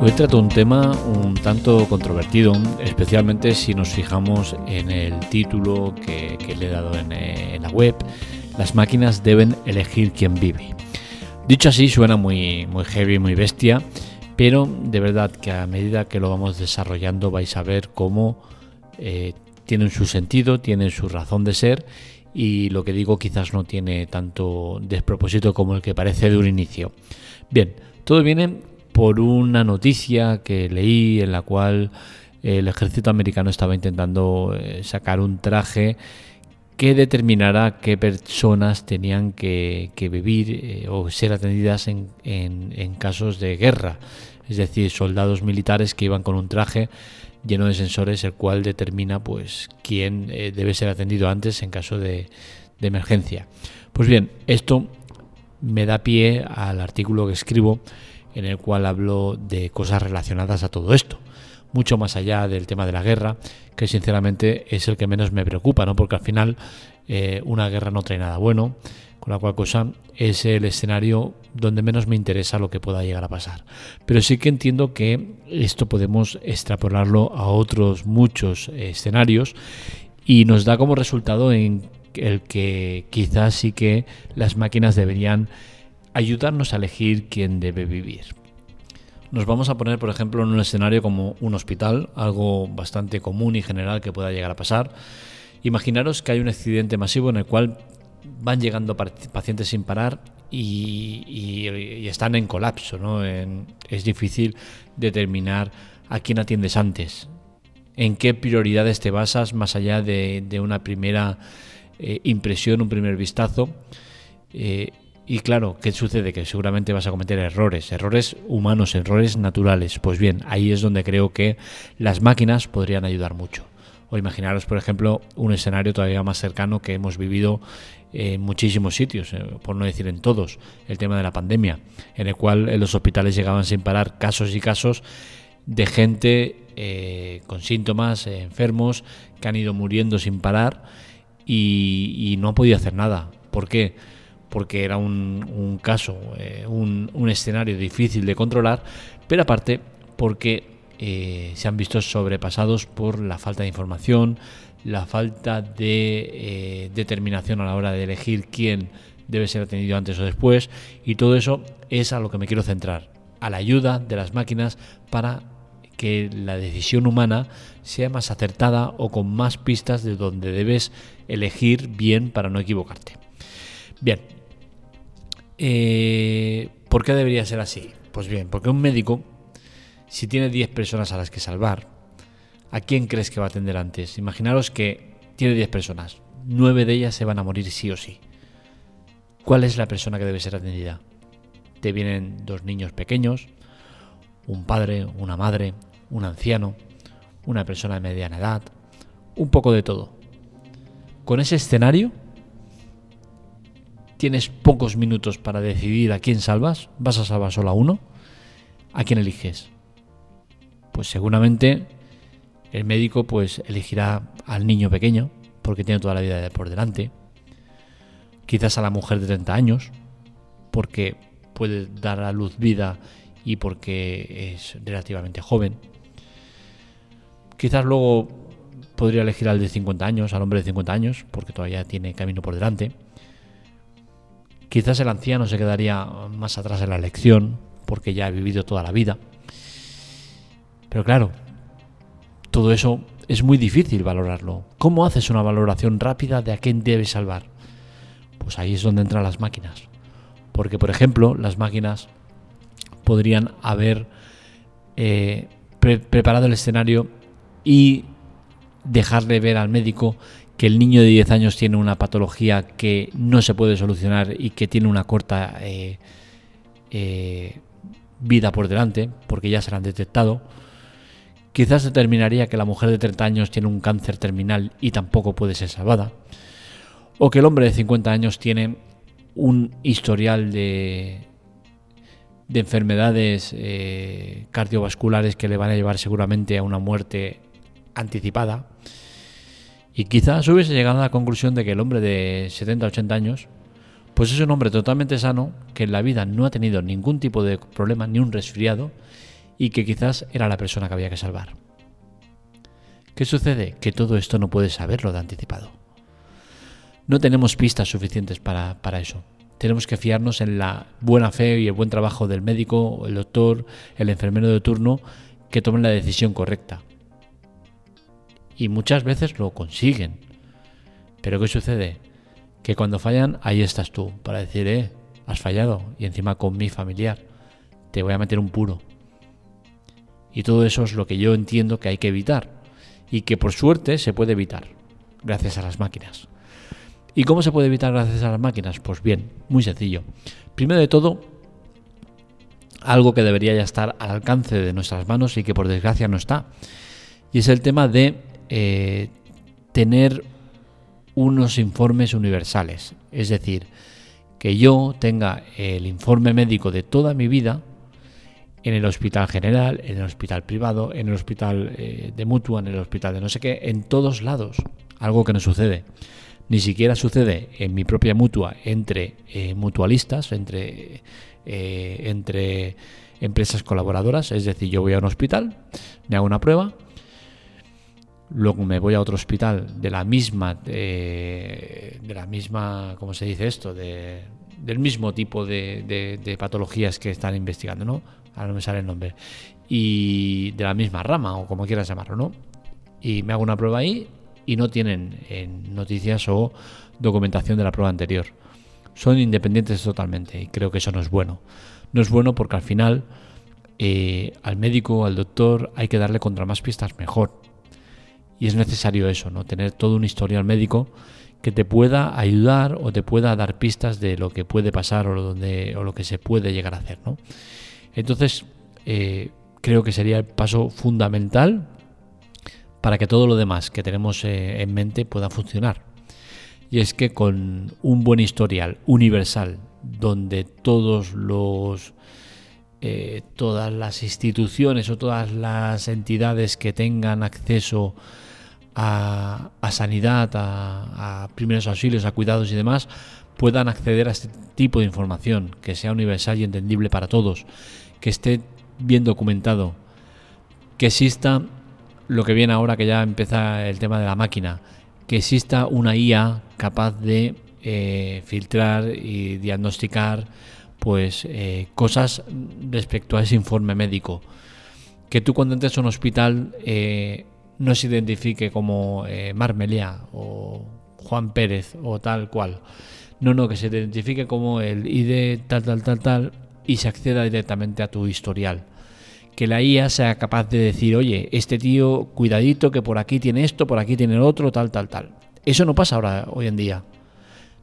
Hoy trato un tema un tanto controvertido, especialmente si nos fijamos en el título que, le he dado eh, en, la web. Las máquinas deben elegir quién vive. Dicho así, suena muy, muy heavy, muy bestia, pero de verdad que a medida que lo vamos desarrollando vais a ver cómo eh, tienen su sentido, tienen su razón de ser y lo que digo quizás no tiene tanto despropósito como el que parece de un inicio. Bien, todo viene por una noticia que leí en la cual el ejército americano estaba intentando eh, sacar un traje que determinará qué personas tenían que, vivir eh, o ser atendidas en, casos de guerra. Es decir, soldados militares que iban con un traje lleno de sensores, el cual determina pues quién eh, debe ser atendido antes en caso de, de emergencia. Pues bien, esto me da pie al artículo que escribo en el cual hablo de cosas relacionadas a todo esto. Mucho más allá del tema de la guerra, que sinceramente es el que menos me preocupa, ¿no? porque al final eh, una guerra no trae nada bueno, con la cual cosa es el escenario donde menos me interesa lo que pueda llegar a pasar. Pero sí que entiendo que esto podemos extrapolarlo a otros muchos escenarios y nos da como resultado en el que quizás sí que las máquinas deberían ayudarnos a elegir quién debe vivir. Nos vamos a poner, por ejemplo, en un escenario como un hospital, algo bastante común y general que pueda llegar a pasar. Imaginaros que hay un accidente masivo en el cual van llegando pacientes sin parar y, están en colapso. es difícil determinar a quién atiendes antes, en qué prioridades te basas más allá de, una primera eh, impresión, un primer vistazo. Eh, y claro, ¿qué sucede? Que seguramente vas a cometer errores, errores humanos, errores naturales. Pues bien, ahí es donde creo que las máquinas podrían ayudar mucho. O imaginaros, por ejemplo, un escenario todavía más cercano que hemos vivido en muchísimos sitios, eh, por no decir en todos, el tema de la pandemia, en el cual en los hospitales llegaban sin parar casos y casos de gente eh, con síntomas, eh, enfermos, que han ido muriendo sin parar y, y no han podido hacer nada. ¿Por qué? Porque era un, caso, eh, un, escenario difícil de controlar, pero aparte porque eh, se han visto sobrepasados por la falta de información, la falta de eh, determinación a la hora de elegir quién debe ser atendido antes o después, y todo eso es a lo que me quiero centrar, a la ayuda de las máquinas para que la decisión humana sea más acertada o con más pistas de donde debes elegir bien para no equivocarte. Bien, eh, ¿Por qué debería ser así? Pues bien, porque un médico, si tiene 10 personas a las que salvar, ¿a quién crees que va a atender antes? Imaginaros que tiene 10 personas, 9 de ellas se van a morir sí o sí. ¿Cuál es la persona que debe ser atendida? Te vienen dos niños pequeños, un padre, una madre, un anciano, una persona de mediana edad, un poco de todo. Con ese escenario, tienes pocos minutos para decidir a quién salvas, vas a salvar solo a uno, ¿a quién eliges? Pues seguramente el médico pues elegirá al niño pequeño, porque tiene toda la vida por delante. Quizás a la mujer de 30 años, porque puede dar a luz vida y porque es relativamente joven. Quizás luego podría elegir al de 50 años, al hombre de 50 años, porque todavía tiene camino por delante. Quizás el anciano se quedaría más atrás en la elección, porque ya ha vivido toda la vida. Pero claro, todo eso es muy difícil valorarlo. ¿Cómo haces una valoración rápida de a quién debes salvar? Pues ahí es donde entran las máquinas. Porque, por ejemplo, las máquinas podrían haber eh, preparado el escenario y dejarle ver al médico que el niño de 10 años tiene una patología que no se puede solucionar y que tiene una corta eh, eh, vida por delante, porque ya se la han detectado. Quizás determinaría que la mujer de 30 años tiene un cáncer terminal y tampoco puede ser salvada. O que el hombre de 50 años tiene un historial de, de enfermedades eh, cardiovasculares que le van a llevar seguramente a una muerte anticipada y quizás hubiese llegado a la conclusión de que el hombre de 70-80 años, pues es un hombre totalmente sano, que en la vida no ha tenido ningún tipo de problema, ni un resfriado, y que quizás era la persona que había que salvar. ¿Qué sucede? Que todo esto no puedes saberlo de anticipado. No tenemos pistas suficientes para, para eso. Tenemos que fiarnos en la buena fe y el buen trabajo del médico, el doctor, el enfermero de turno, que tomen la decisión correcta. Y muchas veces lo consiguen. Pero ¿qué sucede? Que cuando fallan, ahí estás tú, para decir, eh, has fallado, y encima con mi familiar, te voy a meter un puro. Y todo eso es lo que yo entiendo que hay que evitar y que por suerte se puede evitar gracias a las máquinas. ¿Y cómo se puede evitar gracias a las máquinas? Pues bien, muy sencillo. Primero de todo, algo que debería ya estar al alcance de nuestras manos y que por desgracia no está. Y es el tema de eh, tener unos informes universales. Es decir, que yo tenga el informe médico de toda mi vida en el hospital general, en el hospital privado, en el hospital eh, de mutua, en el hospital de no sé qué, en todos lados. Algo que no sucede. Ni siquiera sucede en mi propia mutua entre eh, mutualistas, entre, entre empresas colaboradoras. Es decir, yo voy a un hospital, me hago una prueba, luego me voy a otro hospital de la misma, de, la misma, ¿cómo se dice esto? De, del mismo tipo de, patologías que están investigando, ¿no? ahora no me sale el nombre, y de la misma rama o como quieras llamarlo, ¿no? Y me hago una prueba ahí y no tienen noticias o documentación de la prueba anterior. Son independientes totalmente y creo que eso no es bueno. No es bueno porque al final eh, al médico, al doctor, hay que darle contra más pistas mejor. Y es necesario eso, ¿no? Tener todo un historial médico que te pueda ayudar o te pueda dar pistas de lo que puede pasar o, donde, o lo que se puede llegar a hacer, ¿no? Entonces, eh, creo que sería el paso fundamental para que todo lo demás que tenemos eh, en mente pueda funcionar. Y es que con un buen historial universal, donde todos los eh, todas las instituciones o todas las entidades que tengan acceso a, sanidad, a, a, primeros auxilios, a cuidados y demás, puedan acceder a este tipo de información, que sea universal y entendible para todos, que esté bien documentado, que exista lo que viene ahora que ya empieza el tema de la máquina, que exista una IA capaz de eh, filtrar y diagnosticar pues eh, cosas respecto a ese informe médico. Que tú cuando entres a un hospital eh, no se identifique como Marmelia o Juan Pérez o tal cual. No, no, que se identifique como el ID tal, tal, tal, tal y se acceda directamente a tu historial. Que la IA sea capaz de decir, oye, este tío, cuidadito, que por aquí tiene esto, por aquí tiene el otro, tal, tal, tal. Eso no pasa ahora, hoy en día.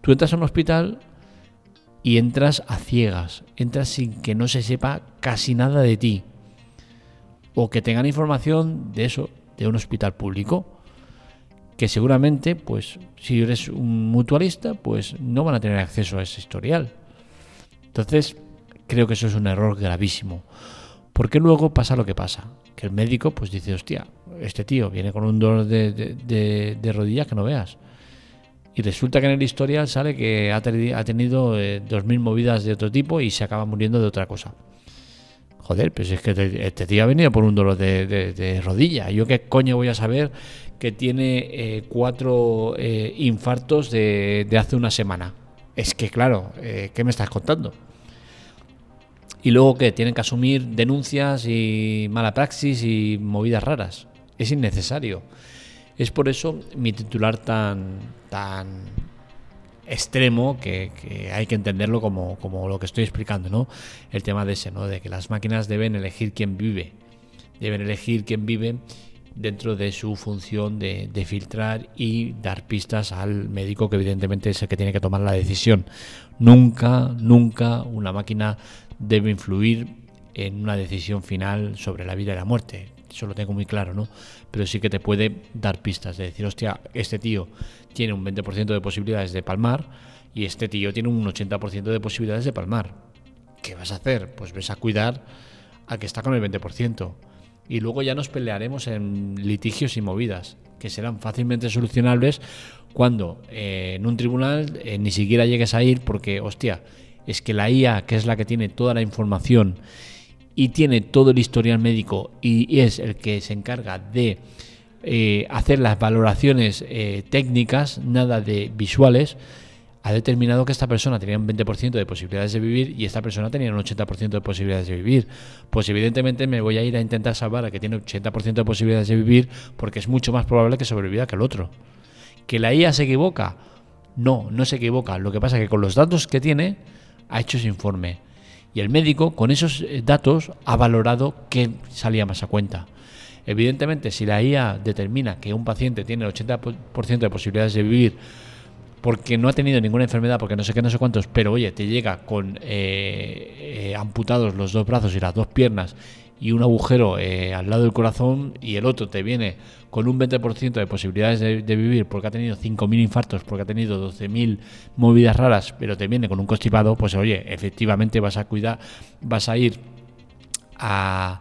Tú entras a un hospital y entras a ciegas, entras sin que no se sepa casi nada de ti. O que tengan información de eso, de un hospital público, que seguramente, pues, si eres un mutualista, pues no van a tener acceso a ese historial. Entonces, Creo que eso es un error gravísimo. Porque luego pasa lo que pasa, que el médico pues dice, hostia, este tío viene con un dolor de, de, rodilla que no veas. Y resulta que en el historial sale que ha, tenido eh, dos mil movidas de otro tipo y se acaba muriendo de otra cosa. Joder, pues es que este tío ha venido por un dolor de, rodilla. ¿Yo qué coño voy a saber que tiene eh, cuatro eh, infartos de, hace una semana? Es que, claro, ¿qué me estás contando? y luego que tienen que asumir denuncias y mala praxis y movidas raras. Es innecesario. Es por eso mi titular tan, tan extremo que, hay que entenderlo como, como, lo que estoy explicando, ¿no? El tema de ese, ¿no? De que las máquinas deben elegir quién vive. Deben elegir quién vive dentro de su función de, de, filtrar y dar pistas al médico que evidentemente es el que tiene que tomar la decisión. Nunca, nunca una máquina debe influir en una decisión final sobre la vida y la muerte. Eso lo tengo muy claro, ¿no? Pero sí que te puede dar pistas de decir, hostia, este tío tiene un 20% de posibilidades de palmar y este tío tiene un 80% de posibilidades de palmar. ¿Qué vas a hacer? Pues ves a cuidar a que está con el 20%. Y luego ya nos pelearemos en litigios y movidas, que serán fácilmente solucionables cuando eh, en un tribunal eh, ni siquiera llegues a ir porque, hostia, es que la IA, que es la que tiene toda la información y tiene todo el historial médico y es el que se encarga de eh, hacer las valoraciones eh, técnicas, nada de visuales, ha determinado que esta persona tenía un 20% de posibilidades de vivir y esta persona tenía un 80% de posibilidades de vivir. Pues evidentemente me voy a ir a intentar salvar a que tiene 80% de posibilidades de vivir porque es mucho más probable que sobreviva que el otro. ¿Que la IA se equivoca? No, no se equivoca. Lo que pasa es que con los datos que tiene ha hecho ese informe. Y el médico con esos eh, datos ha valorado qué salía más a cuenta. Evidentemente, si la IA determina que un paciente tiene el 80% de posibilidades de vivir porque no ha tenido ninguna enfermedad, porque no sé qué, no sé cuántos, pero oye, te llega con eh, eh, amputados los dos brazos y las dos piernas y un agujero eh, al lado del corazón y el otro te viene con un 20% de posibilidades de, vivir porque ha tenido 5.000 infartos, porque ha tenido 12.000 movidas raras, pero te viene con un constipado, pues oye, efectivamente vas a cuidar, vas a ir a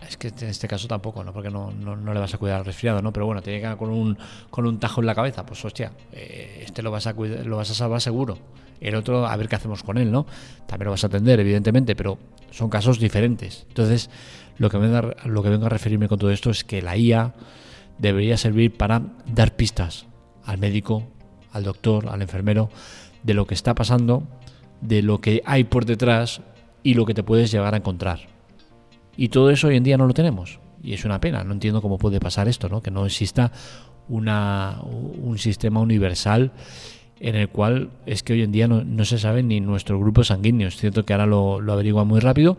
es que en este caso tampoco, ¿no? Porque no, no, le vas a cuidar al resfriado, ¿no? Pero bueno, te llega con un, con un tajo en la cabeza, pues hostia, eh, este lo vas a cuidar, lo vas a salvar seguro. El otro, a ver qué hacemos con él, ¿no? También lo vas a atender, evidentemente, pero son casos diferentes. Entonces, lo que, vengo lo que vengo a referirme con todo esto es que la IA debería servir para dar pistas al médico, al doctor, al enfermero, de lo que está pasando, de lo que hay por detrás y lo que te puedes llegar a encontrar. Y todo eso hoy en día no lo tenemos. Y es una pena, no entiendo cómo puede pasar esto, ¿no? que no exista una, un sistema universal en el cual es que hoy en día no, se sabe ni nuestro grupo sanguíneo. Es cierto que ahora lo, lo averigua muy rápido,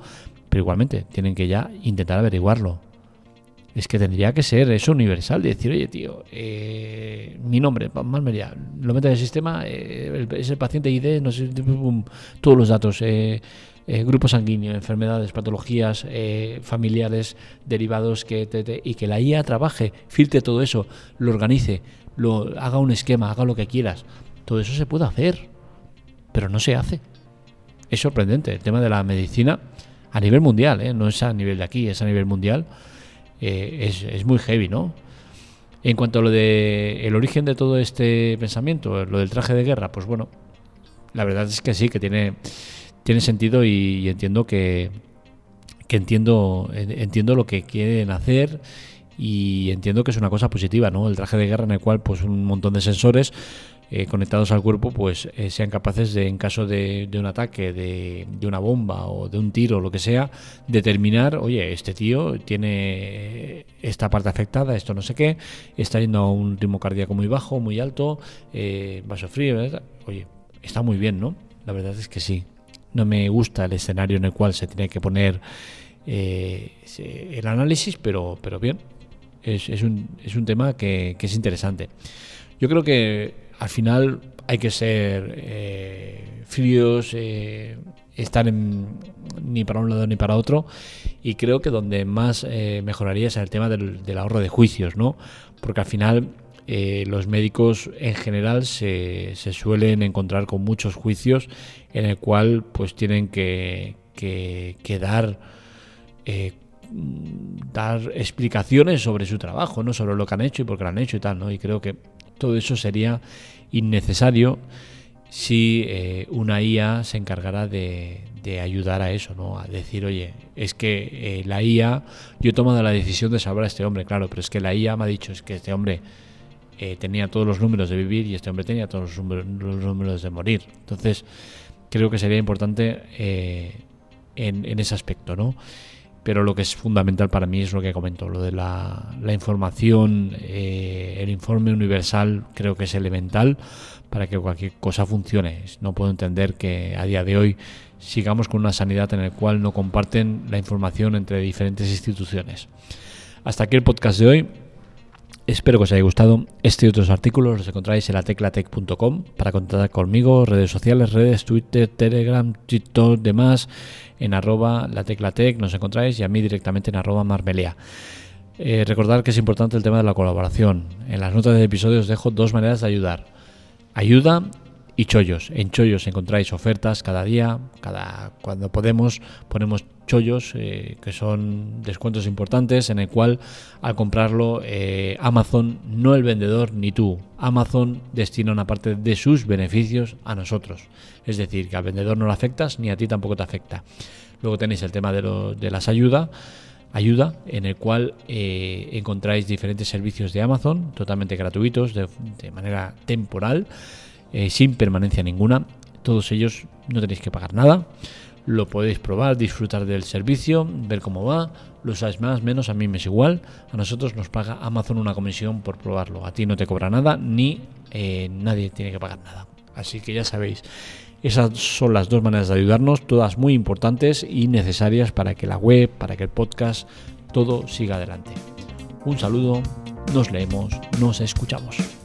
pero igualmente tienen que ya intentar averiguarlo. Es que tendría que ser eso universal, de decir, oye, tío, eh, mi nombre, Malmería, lo mete en el sistema, eh, es el paciente ID, no sé, todos los datos, eh, eh, grupo sanguíneo, enfermedades, patologías eh, familiares derivados que y que la IA trabaje, filtre todo eso, lo organice, lo haga un esquema, haga lo que quieras. Todo eso se puede hacer, pero no se hace. Es sorprendente el tema de la medicina a nivel mundial, ¿eh? no es a nivel de aquí, es a nivel mundial. es, es muy heavy, ¿no? En cuanto a lo de el origen de todo este pensamiento, lo del traje de guerra, pues bueno, la verdad es que sí, que tiene tiene sentido y, entiendo que, entiendo, entiendo lo que quieren hacer y entiendo que es una cosa positiva, ¿no? El traje de guerra en el cual pues un montón de sensores eh, conectados al cuerpo pues eh, sean capaces de, en caso de, un ataque, de, una bomba o de un tiro, lo que sea, determinar, oye, este tío tiene esta parte afectada, esto no sé qué, está yendo a un ritmo cardíaco muy bajo, muy alto, eh, vaso frío, oye, está muy bien, ¿no? La verdad es que sí. No me gusta el escenario en el cual se tiene que poner eh, el análisis, pero, pero bien, es, es, un, es un tema que, es interesante. Yo creo que al final hay que ser eh, fríos, eh, estar ni para un lado ni para otro, y creo que donde más mejoraría es el tema del, del ahorro de juicios, ¿no? Porque al final eh, los médicos en general se, se, suelen encontrar con muchos juicios en el cual pues tienen que, que, dar, eh, dar explicaciones sobre su trabajo, ¿no? sobre lo que han hecho y por qué lo han hecho y tal, ¿no? Y creo que todo eso sería innecesario si eh, una IA se encargara de, de, ayudar a eso, ¿no? A decir, oye, es que la IA, yo he tomado la decisión de salvar a este hombre, claro, pero es que la IA me ha dicho, es que este hombre eh, tenía todos los números de vivir y este hombre tenía todos los números, de morir. Entonces, creo que sería importante eh, en, ese aspecto, ¿no? Pero lo que es fundamental para mí es lo que comento, lo de la, información, eh, el informe universal creo que es elemental para que cualquier cosa funcione. No puedo entender que a día de hoy sigamos con una sanidad en la cual no comparten la información entre diferentes instituciones. Hasta aquí el podcast de hoy. Espero que os haya gustado. Este y otros artículos los encontráis en la teclatec.com para contactar conmigo, redes sociales, redes, Twitter, Telegram, TikTok, demás, en arroba la teclatec nos encontráis y a mí directamente en arroba marmelea. Eh, recordar que es importante el tema de la colaboración. En las notas del episodio os dejo dos maneras de ayudar. Ayuda y chollos. En chollos encontráis ofertas cada día, cada cuando podemos ponemos chollos eh, que son descuentos importantes en el cual al comprarlo eh, Amazon no el vendedor ni tú. Amazon destina una parte de sus beneficios a nosotros. Es decir que al vendedor no lo afectas ni a ti tampoco te afecta. Luego tenéis el tema de, de las ayudas ayuda en el cual eh, encontráis diferentes servicios de Amazon totalmente gratuitos de, manera temporal eh, sin permanencia ninguna. Todos ellos no tenéis que pagar nada. Lo podéis probar disfrutar del servicio ver cómo va. Lo usáis más menos a mí me es igual. A nosotros nos paga Amazon una comisión por probarlo. A ti no te cobra nada ni eh, nadie tiene que pagar nada. Así que ya sabéis esas son las dos maneras de ayudarnos, todas muy importantes y necesarias para que la web, para que el podcast, todo siga adelante. Un saludo, nos leemos, nos escuchamos.